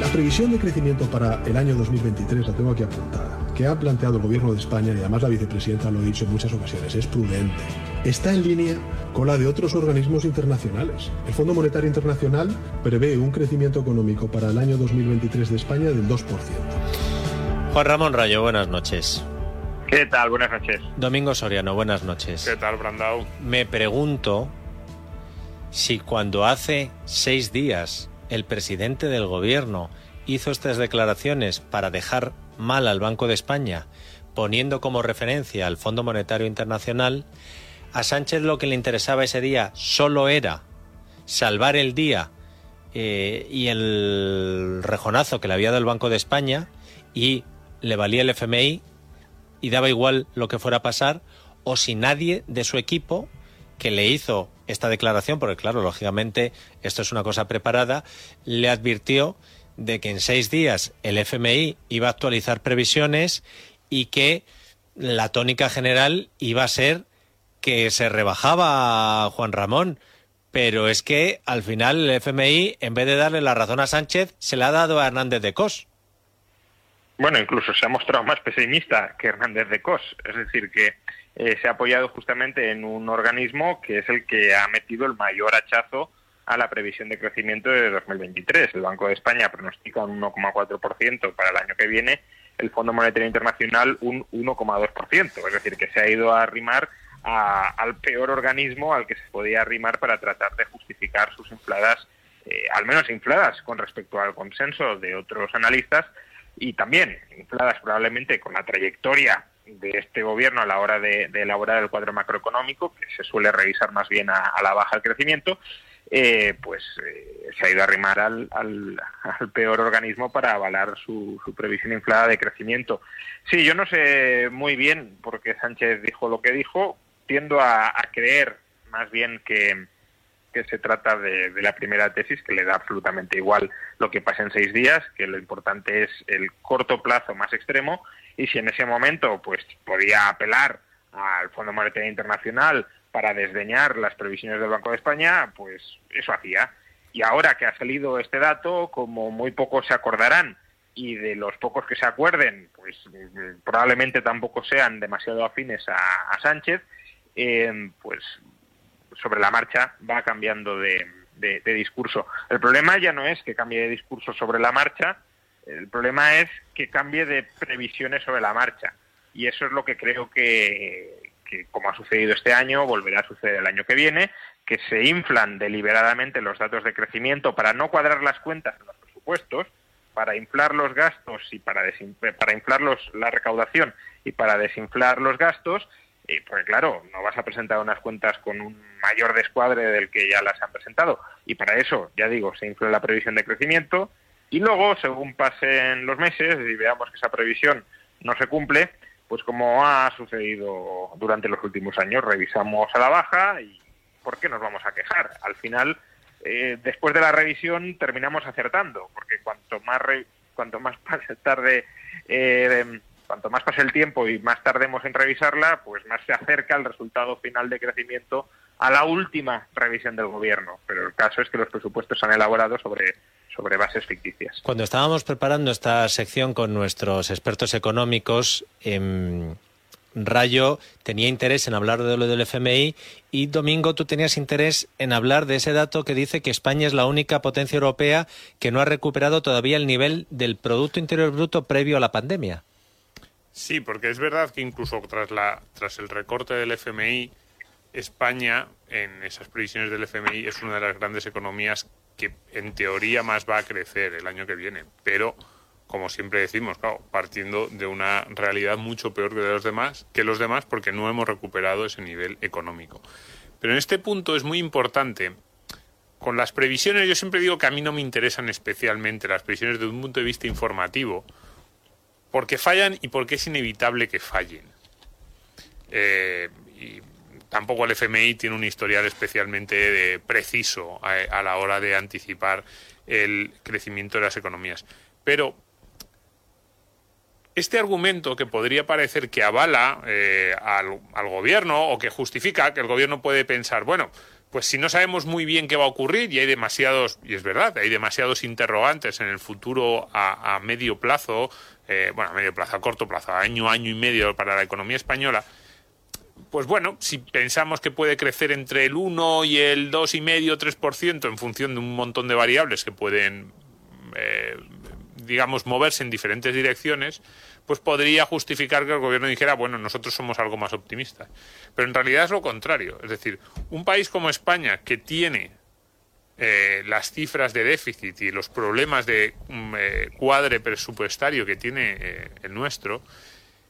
La previsión de crecimiento para el año 2023 la tengo aquí apuntada, que ha planteado el gobierno de España y además la vicepresidenta lo ha dicho en muchas ocasiones, es prudente. Está en línea con la de otros organismos internacionales. El Fondo Monetario Internacional prevé un crecimiento económico para el año 2023 de España del 2%. Juan Ramón Rayo, buenas noches. ¿Qué tal? Buenas noches. Domingo Soriano, buenas noches. ¿Qué tal, Brandao? Me pregunto si cuando hace seis días el presidente del gobierno hizo estas declaraciones para dejar mal al Banco de España, poniendo como referencia al Fondo Monetario Internacional, a Sánchez lo que le interesaba ese día solo era salvar el día eh, y el rejonazo que le había dado el Banco de España y le valía el FMI y daba igual lo que fuera a pasar, o si nadie de su equipo que le hizo esta declaración, porque claro, lógicamente esto es una cosa preparada, le advirtió de que en seis días el FMI iba a actualizar previsiones y que la tónica general iba a ser que se rebajaba Juan Ramón. Pero es que al final el FMI, en vez de darle la razón a Sánchez, se la ha dado a Hernández de Cos. Bueno, incluso se ha mostrado más pesimista que Hernández de Cos. Es decir, que eh, se ha apoyado justamente en un organismo que es el que ha metido el mayor hachazo a la previsión de crecimiento de 2023. El Banco de España pronostica un 1,4% para el año que viene, el Fondo Monetario Internacional un 1,2%. Es decir, que se ha ido a arrimar al peor organismo al que se podía arrimar para tratar de justificar sus infladas, eh, al menos infladas con respecto al consenso de otros analistas y también infladas probablemente con la trayectoria de este gobierno a la hora de, elaborar el cuadro macroeconómico, que se suele revisar más bien a, la baja el crecimiento, eh, pues eh, se ha ido a arrimar al, al, peor organismo para avalar su, previsión inflada de crecimiento. Sí, yo no sé muy bien por qué Sánchez dijo lo que dijo, tiendo a, creer más bien que, que se trata de, la primera tesis, que le da absolutamente igual lo que pase en seis días, que lo importante es el corto plazo más extremo y si en ese momento pues podía apelar al Fondo Monetario Internacional para desdeñar las previsiones del Banco de España, pues eso hacía. Y ahora que ha salido este dato, como muy pocos se acordarán y de los pocos que se acuerden, pues probablemente tampoco sean demasiado afines a, Sánchez, eh, pues sobre la marcha va cambiando de, discurso. El problema ya no es que cambie de discurso sobre la marcha, el problema es que cambie de previsiones sobre la marcha. Y eso es lo que creo que, como ha sucedido este año, volverá a suceder el año que viene, que se inflan deliberadamente los datos de crecimiento para no cuadrar las cuentas en los presupuestos, para inflar los gastos y para, para inflar la recaudación y para desinflar los gastos, y porque claro, no vas a presentar unas cuentas con un mayor descuadre del que ya las han presentado. Y para eso, ya digo, se infla la previsión de crecimiento, y luego, según pasen los meses y veamos que esa previsión no se cumple, pues como ha sucedido durante los últimos años, revisamos a la baja y ¿por qué nos vamos a quejar? Al final, eh, después de la revisión terminamos acertando, porque cuanto más cuanto más tarde, eh, cuanto más pase el tiempo y más tardemos en revisarla, pues más se acerca el resultado final de crecimiento a la última revisión del gobierno. Pero el caso es que los presupuestos se han elaborado sobre sobre bases ficticias. Cuando estábamos preparando esta sección con nuestros expertos económicos, em, Rayo tenía interés en hablar de lo del FMI y Domingo tú tenías interés en hablar de ese dato que dice que España es la única potencia europea que no ha recuperado todavía el nivel del Producto Interior Bruto previo a la pandemia. Sí, porque es verdad que incluso tras, la, tras el recorte del FMI, España, en esas previsiones del FMI, es una de las grandes economías que en teoría más va a crecer el año que viene, pero como siempre decimos, partiendo de una realidad mucho peor que de los demás, que los demás, porque no hemos recuperado ese nivel económico. Pero en este punto es muy importante con las previsiones, yo siempre digo que a mí no me interesan especialmente las previsiones desde un punto de vista informativo, porque fallan y porque es inevitable que fallen. Eh, y tampoco el FMI tiene un historial especialmente preciso a, la hora de anticipar el crecimiento de las economías. Pero este argumento que podría parecer que avala eh, al, gobierno o que justifica que el gobierno puede pensar, bueno, pues si no sabemos muy bien qué va a ocurrir y hay demasiados, y es verdad, hay demasiados interrogantes en el futuro a, medio plazo, eh, bueno, a medio plazo, a corto plazo, año, año y medio para la economía española, pues bueno, si pensamos que puede crecer entre el 1 y el 2,5 3% en función de un montón de variables que pueden eh, digamos, moverse en diferentes direcciones, pues podría justificar que el gobierno dijera, bueno, nosotros somos algo más optimistas. Pero en realidad es lo contrario. Es decir, un país como España, que tiene eh, las cifras de déficit y los problemas de mm, eh, cuadre presupuestario que tiene eh, el nuestro,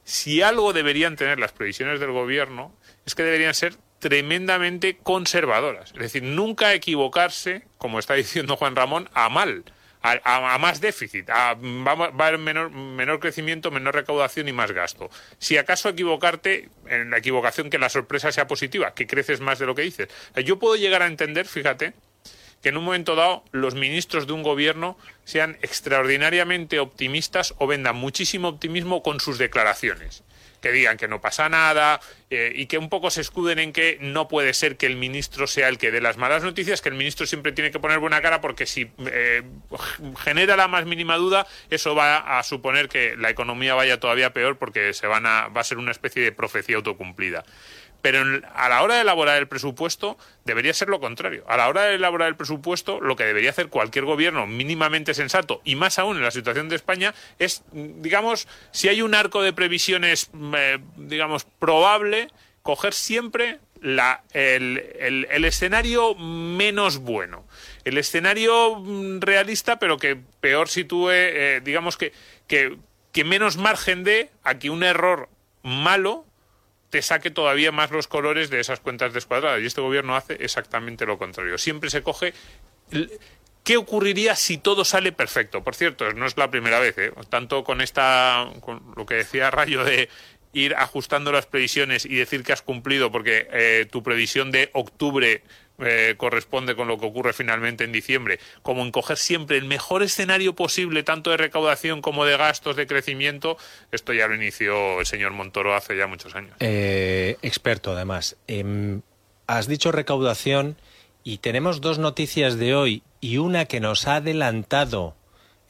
si algo deberían tener las previsiones del gobierno, es que deberían ser tremendamente conservadoras. Es decir, nunca equivocarse, como está diciendo Juan Ramón, a mal a, más déficit, a, va, a haber menor, menor crecimiento, menor recaudación y más gasto. Si acaso equivocarte, en la equivocación que la sorpresa sea positiva, que creces más de lo que dices. Yo puedo llegar a entender, fíjate, que en un momento dado los ministros de un gobierno sean extraordinariamente optimistas o vendan muchísimo optimismo con sus declaraciones que digan que no pasa nada eh, y que un poco se escuden en que no puede ser que el ministro sea el que dé las malas noticias, que el ministro siempre tiene que poner buena cara porque si eh, genera la más mínima duda, eso va a suponer que la economía vaya todavía peor porque se van a, va a ser una especie de profecía autocumplida. Pero a la hora de elaborar el presupuesto debería ser lo contrario. A la hora de elaborar el presupuesto, lo que debería hacer cualquier gobierno mínimamente sensato, y más aún en la situación de España, es, digamos, si hay un arco de previsiones, eh, digamos, probable, coger siempre la, el, escenario menos bueno. El escenario mm, realista, pero que peor sitúe, eh, digamos que, que, que menos margen dé a que un error malo te saque todavía más los colores de esas cuentas descuadradas. Y este gobierno hace exactamente lo contrario. Siempre se coge... ¿Qué ocurriría si todo sale perfecto? Por cierto, no es la primera vez, ¿eh? tanto con esta, con lo que decía Rayo de ir ajustando las previsiones y decir que has cumplido, porque eh, tu previsión de octubre eh, corresponde con lo que ocurre finalmente en diciembre, como en coger siempre el mejor escenario posible, tanto de recaudación como de gastos, de crecimiento, esto ya lo inició el señor Montoro hace ya muchos años. Eh, experto, además. Em, has dicho recaudación y tenemos dos noticias de hoy y una que nos ha adelantado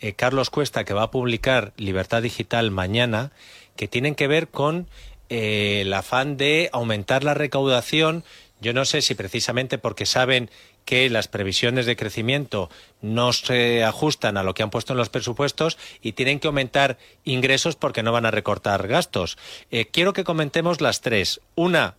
eh, Carlos Cuesta, que va a publicar Libertad Digital mañana, que tienen que ver con el afán de aumentar la recaudación yo no sé si precisamente porque saben que las previsiones de crecimiento no se ajustan a lo que han puesto en los presupuestos y tienen que aumentar ingresos porque no van a recortar gastos. Eh, quiero que comentemos las tres. Una,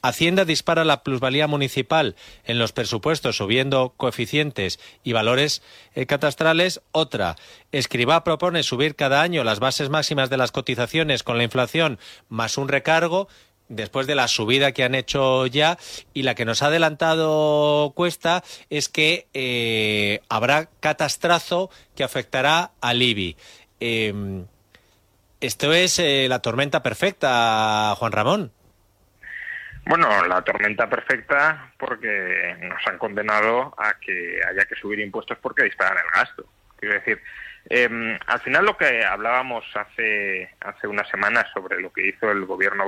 Hacienda dispara la plusvalía municipal en los presupuestos subiendo coeficientes y valores eh, catastrales. Otra, Escribá propone subir cada año las bases máximas de las cotizaciones con la inflación más un recargo después de la subida que han hecho ya y la que nos ha adelantado Cuesta es que eh, habrá catastrazo que afectará al IBI. Em, esto es eh, la tormenta perfecta, Juan Ramón. Bueno, la tormenta perfecta porque nos han condenado a que haya que subir impuestos porque disparan el gasto. Quiero decir, eh, al final lo que hablábamos hace, hace unas semanas sobre lo que hizo el gobierno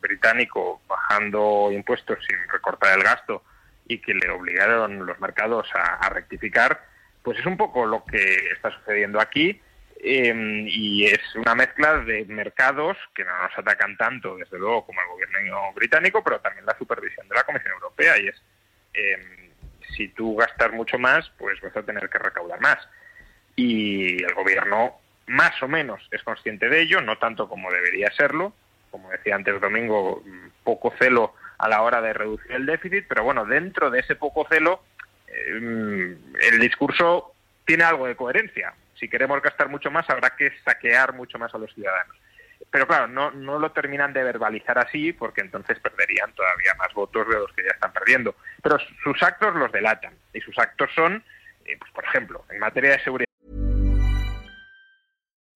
británico bajando impuestos sin recortar el gasto y que le obligaron los mercados a, rectificar, pues es un poco lo que está sucediendo aquí em, y es una mezcla de mercados que no nos atacan tanto, desde luego, como el gobierno británico, pero también la supervisión de la Comisión Europea y es em, si tú gastas mucho más, pues vas a tener que recaudar más y el gobierno más o menos es consciente de ello, no tanto como debería serlo, como decía antes Domingo, poco celo a la hora de reducir el déficit, pero bueno, dentro de ese poco celo, eh, el discurso tiene algo de coherencia. Si queremos gastar mucho más, habrá que saquear mucho más a los ciudadanos. Pero claro, no, no lo terminan de verbalizar así, porque entonces perderían todavía más votos de los que ya están perdiendo. pero sus actos los delatan. Y sus actos son, eh, pues, por ejemplo, en materia de seguridad.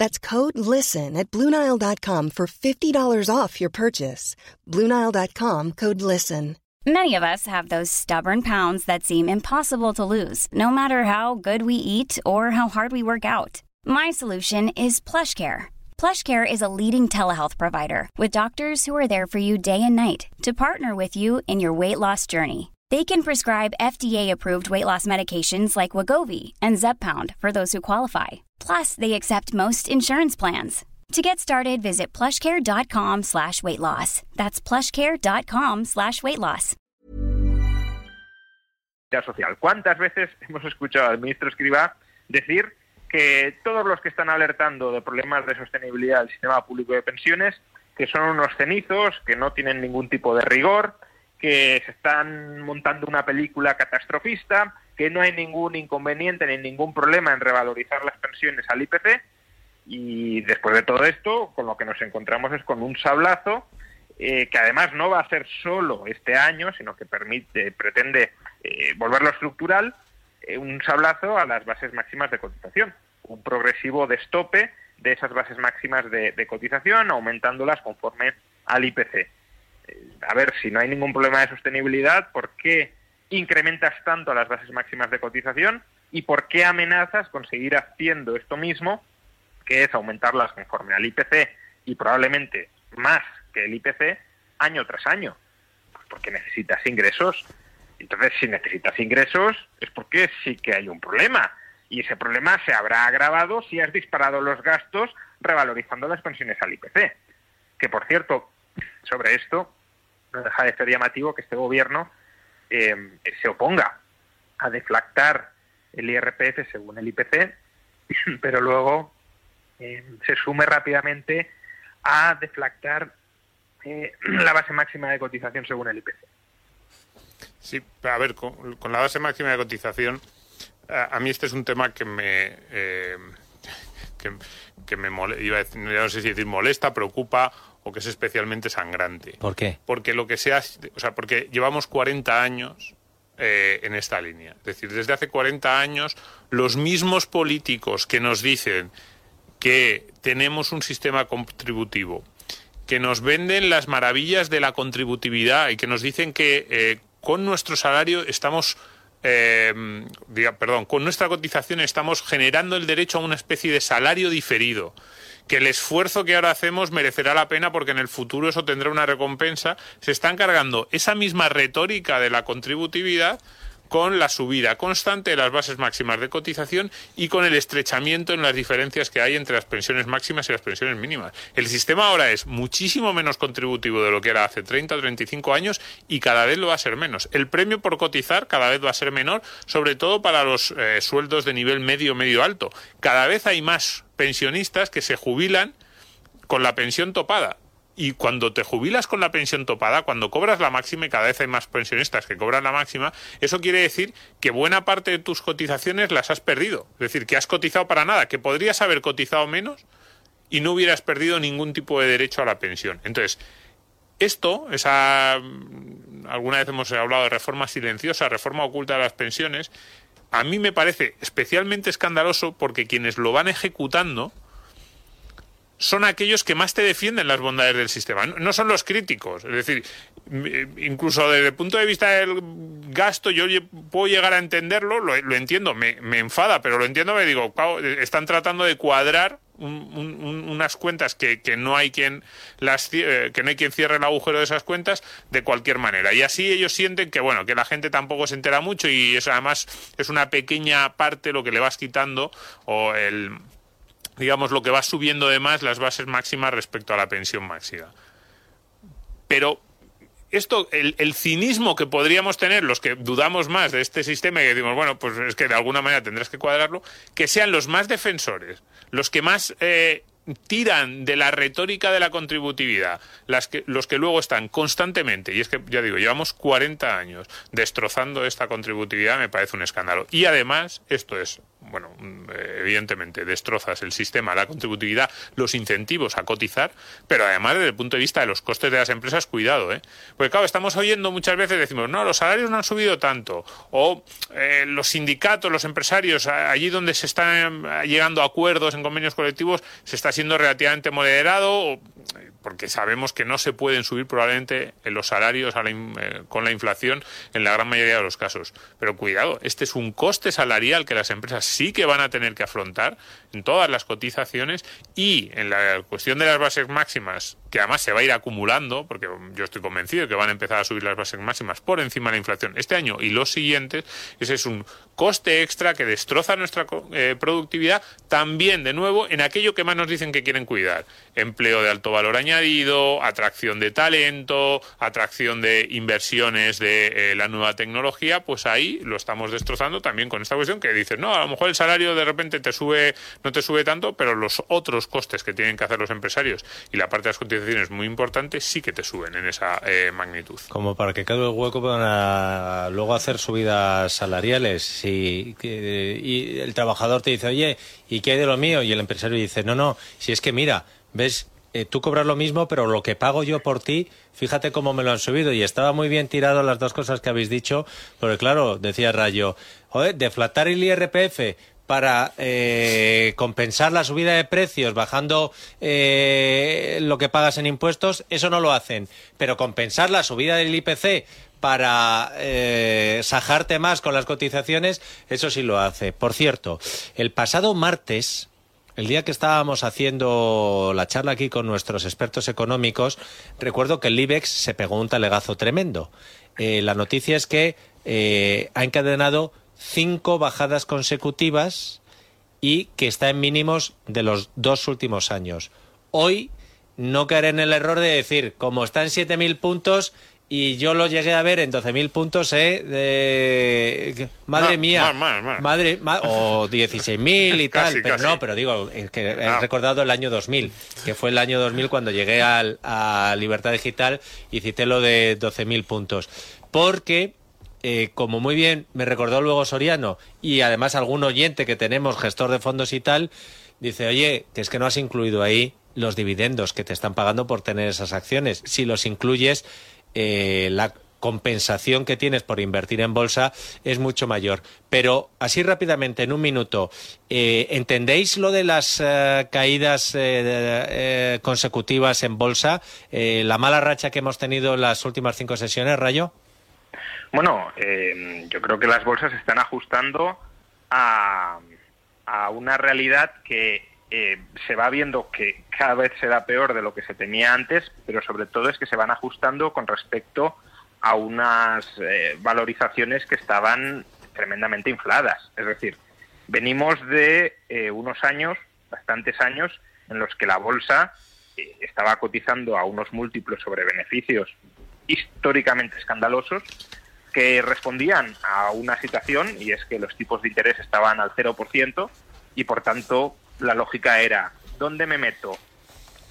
That's code LISTEN at Bluenile.com for $50 off your purchase. Bluenile.com code LISTEN. Many of us have those stubborn pounds that seem impossible to lose, no matter how good we eat or how hard we work out. My solution is PlushCare. PlushCare is a leading telehealth provider with doctors who are there for you day and night to partner with you in your weight loss journey. They can prescribe FDA-approved weight loss medications like Wagovi and Zepbound for those who qualify. Plus, they accept most insurance plans. To get started, visit plushcare.com slash weight loss. That's plushcare.com slash weight loss. social. ¿Cuántas veces hemos escuchado al ministro Escriba decir que todos los que están alertando de problemas de sostenibilidad del sistema público de pensiones, que son unos cenizos, que no tienen ningún tipo de rigor, que se están montando una película catastrofista, que no hay ningún inconveniente ni ningún problema en revalorizar las pensiones al IPC, y después de todo esto, con lo que nos encontramos es con un sablazo eh, que además no va a ser solo este año, sino que permite, pretende eh, volverlo estructural, eh, un sablazo a las bases máximas de cotización, un progresivo destope de esas bases máximas de, de cotización, aumentándolas conforme al IPC. A ver, si no hay ningún problema de sostenibilidad, ¿por qué incrementas tanto las bases máximas de cotización? ¿Y por qué amenazas con seguir haciendo esto mismo que es aumentarlas conforme al IPC y probablemente más que el IPC año tras año, pues porque necesitas ingresos. Entonces, si necesitas ingresos es porque sí que hay un problema. Y ese problema se habrá agravado si has disparado los gastos revalorizando las pensiones al IPC. Que, por cierto, sobre esto, no deja de ser llamativo que este gobierno eh, se oponga a deflactar el IRPF según el IPC, pero luego eh, se sume rápidamente a deflactar eh, la base máxima de cotización según el IPC. Sí, a ver, con, la base máxima de cotización, a, mí este es un tema que me... Eh, que, me decir molesta, preocupa o que es especialmente sangrante. ¿Por qué? Porque lo que sea, o sea, porque llevamos 40 años en esta línea. Es decir, desde hace 40 años los mismos políticos que nos dicen que tenemos un sistema contributivo, que nos venden las maravillas de la contributividad y que nos dicen que eh, con nuestro salario estamos, eh, perdón, con nuestra cotización estamos generando el derecho a una especie de salario diferido que el esfuerzo que ahora hacemos merecerá la pena porque en el futuro eso tendrá una recompensa, se están cargando esa misma retórica de la contributividad con la subida constante de las bases máximas de cotización y con el estrechamiento en las diferencias que hay entre las pensiones máximas y las pensiones mínimas. El sistema ahora es muchísimo menos contributivo de lo que era hace 30 o 35 años y cada vez lo va a ser menos. El premio por cotizar cada vez va a ser menor, sobre todo para los eh, sueldos de nivel medio, medio alto. Cada vez hay más pensionistas que se jubilan con la pensión topada y cuando te jubilas con la pensión topada, cuando cobras la máxima, y cada vez hay más pensionistas que cobran la máxima, eso quiere decir que buena parte de tus cotizaciones las has perdido. Es decir, que has cotizado para nada, que podrías haber cotizado menos y no hubieras perdido ningún tipo de derecho a la pensión. Entonces, esto, esa alguna vez hemos hablado de reforma silenciosa, reforma oculta de las pensiones, a mí me parece especialmente escandaloso porque quienes lo van ejecutando son aquellos que más te defienden las bondades del sistema, no son los críticos. Es decir, incluso desde el punto de vista del gasto, yo puedo llegar a entenderlo, lo, entiendo, me, enfada, pero lo entiendo, me digo, están tratando de cuadrar unas cuentas que, no hay quien las eh, que no hay quien cierre el agujero de esas cuentas de cualquier manera y así ellos sienten que bueno que la gente tampoco se entera mucho y eso además es una pequeña parte lo que le vas quitando o el digamos, lo que va subiendo de más las bases máximas respecto a la pensión máxima. Pero esto, el, cinismo que podríamos tener los que dudamos más de este sistema y que decimos, bueno, pues es que de alguna manera tendrás que cuadrarlo, que sean los más defensores, los que más eh, tiran de la retórica de la contributividad, las que, los que luego están constantemente, y es que ya digo, llevamos 40 años destrozando esta contributividad, me parece un escándalo. Y además, esto es bueno, evidentemente destrozas el sistema, la contributividad, los incentivos a cotizar, pero además desde el punto de vista de los costes de las empresas, cuidado, ¿eh? Porque claro, estamos oyendo muchas veces, decimos, no, los salarios no han subido tanto, o eh, los sindicatos, los empresarios, allí donde se están llegando a acuerdos en convenios colectivos, se está siendo relativamente moderado, o, porque sabemos que no se pueden subir probablemente los salarios eh, con la inflación en la gran mayoría de los casos. Pero cuidado, este es un coste salarial que las empresas sí que van a tener que afrontar en todas las cotizaciones y en la cuestión de las bases máximas, que además se va a ir acumulando, porque yo estoy convencido de que van a empezar a subir las bases máximas por encima de la inflación este año y los siguientes, ese es un coste extra que destroza nuestra eh, productividad también, de nuevo, en aquello que más nos dicen que quieren cuidar. Empleo de alto valor añadido, atracción de talento, atracción de inversiones de eh, la nueva tecnología, pues ahí lo estamos destrozando también con esta cuestión que dices, no, a lo mejor el salario de repente te sube, no te sube tanto, pero los otros costes que tienen que hacer los empresarios y la parte de las cotizaciones muy importante sí que te suben en esa eh, magnitud. Como para que quede el hueco para luego hacer subidas salariales y, y el trabajador te dice, oye, ¿y qué hay de lo mío? Y el empresario dice, no, no, si es que mira, ves, eh, tú cobras lo mismo, pero lo que pago yo por ti, fíjate cómo me lo han subido. Y estaba muy bien tirado las dos cosas que habéis dicho, porque claro, decía Rayo, joder, deflatar el IRPF para eh, compensar la subida de precios bajando eh, lo que pagas en impuestos, eso no lo hacen. Pero compensar la subida del IPC para sajarte más con las cotizaciones, eso sí lo hace. Por cierto, el pasado martes el día que estábamos haciendo la charla aquí con nuestros expertos económicos, recuerdo que el IBEX se pegó un talegazo tremendo. Eh, la noticia es que eh, ha encadenado cinco bajadas consecutivas y que está en mínimos de los dos últimos años. Hoy no caeré en el error de decir, como está en 7.000 puntos, y yo lo llegué a ver en 12.000 puntos, ¿eh? De... Madre mía. Madre, o 16.000 y tal. pero no, pero digo, es que he recordado el año 2000, que fue el año 2000 cuando llegué al, a Libertad Digital y cité lo de 12.000 puntos. Porque eh, como muy bien me recordó luego Soriano, y además algún oyente que tenemos, gestor de fondos y tal, dice, oye, que es que no has incluido ahí los dividendos que te están pagando por tener esas acciones. Si los incluyes, eh, la compensación que tienes por invertir en bolsa es mucho mayor. Pero así rápidamente, en un minuto, eh, ¿entendéis lo de las eh, caídas consecutivas en bolsa? ¿La mala racha que hemos tenido en las últimas cinco sesiones, Rayo? Bueno, yo creo que las bolsas están ajustando a, a una realidad que eh, se va viendo que cada vez se da peor de lo que se tenía antes, pero sobre todo es que se van ajustando con respecto a unas eh, valorizaciones que estaban tremendamente infladas. Es decir, venimos de eh, unos años, bastantes años, en los que la bolsa estaba cotizando a unos múltiplos sobre beneficios históricamente escandalosos que respondían a una situación y es que los tipos de interés estaban al 0% y por tanto la lógica era, ¿dónde me meto?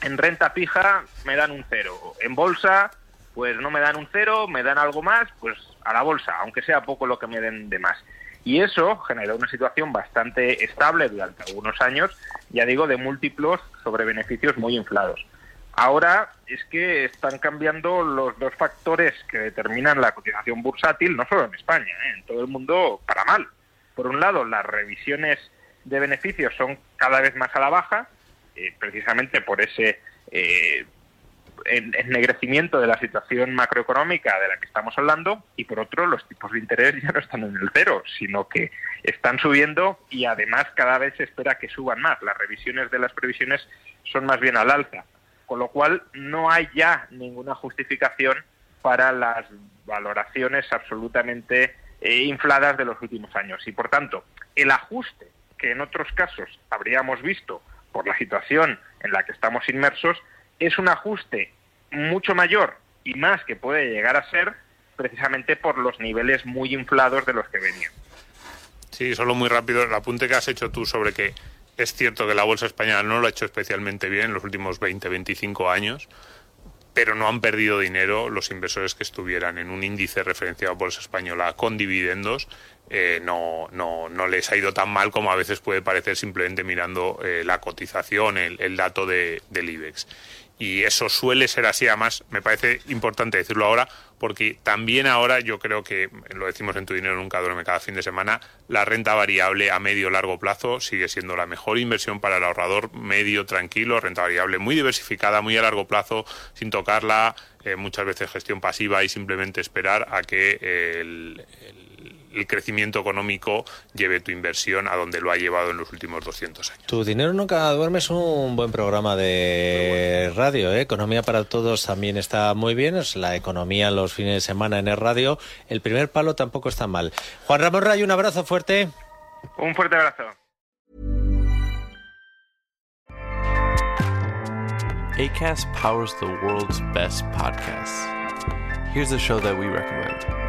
en renta fija me dan un cero, en bolsa pues no me dan un cero, me dan algo más, pues a la bolsa, aunque sea poco lo que me den de más. Y eso generó una situación bastante estable durante algunos años, ya digo, de múltiplos sobre beneficios muy inflados. Ahora es que están cambiando los dos factores que determinan la cotización bursátil, no solo en España, ¿eh? en todo el mundo para mal. Por un lado, las revisiones de beneficios son cada vez más a la baja, eh, precisamente por ese eh, ennegrecimiento de la situación macroeconómica de la que estamos hablando, y por otro, los tipos de interés ya no están en el cero, sino que están subiendo y además cada vez se espera que suban más. Las revisiones de las previsiones son más bien al alza con lo cual no hay ya ninguna justificación para las valoraciones absolutamente eh, infladas de los últimos años. Y por tanto, el ajuste que en otros casos habríamos visto por la situación en la que estamos inmersos es un ajuste mucho mayor y más que puede llegar a ser precisamente por los niveles muy inflados de los que venían. Sí, solo muy rápido el apunte que has hecho tú sobre que es cierto que la bolsa española no lo ha hecho especialmente bien en los últimos 20, 25 años, pero no han perdido dinero los inversores que estuvieran en un índice referenciado a bolsa española con dividendos. Eh, no, no, no les ha ido tan mal como a veces puede parecer simplemente mirando eh, la cotización, el, dato de, del IBEX y eso suele ser así. Además, me parece importante decirlo ahora, porque también ahora yo creo que, lo decimos en Tu Dinero Nunca Duerme cada fin de semana, la renta variable a medio largo plazo sigue siendo la mejor inversión para el ahorrador medio tranquilo, renta variable muy diversificada, muy a largo plazo, sin tocarla, eh, muchas veces gestión pasiva y simplemente esperar a que el el crecimiento económico lleve tu inversión a donde lo ha llevado en los últimos 200 años. Tu dinero nunca duerme es un buen programa de radio. ¿eh? Economía para todos también está muy bien. Es la economía los fines de semana en el radio. El primer palo tampoco está mal. Juan Ramón Rayo, un abrazo fuerte. Un fuerte abrazo. ACAST powers the world's best podcasts. Here's a show that we recommend.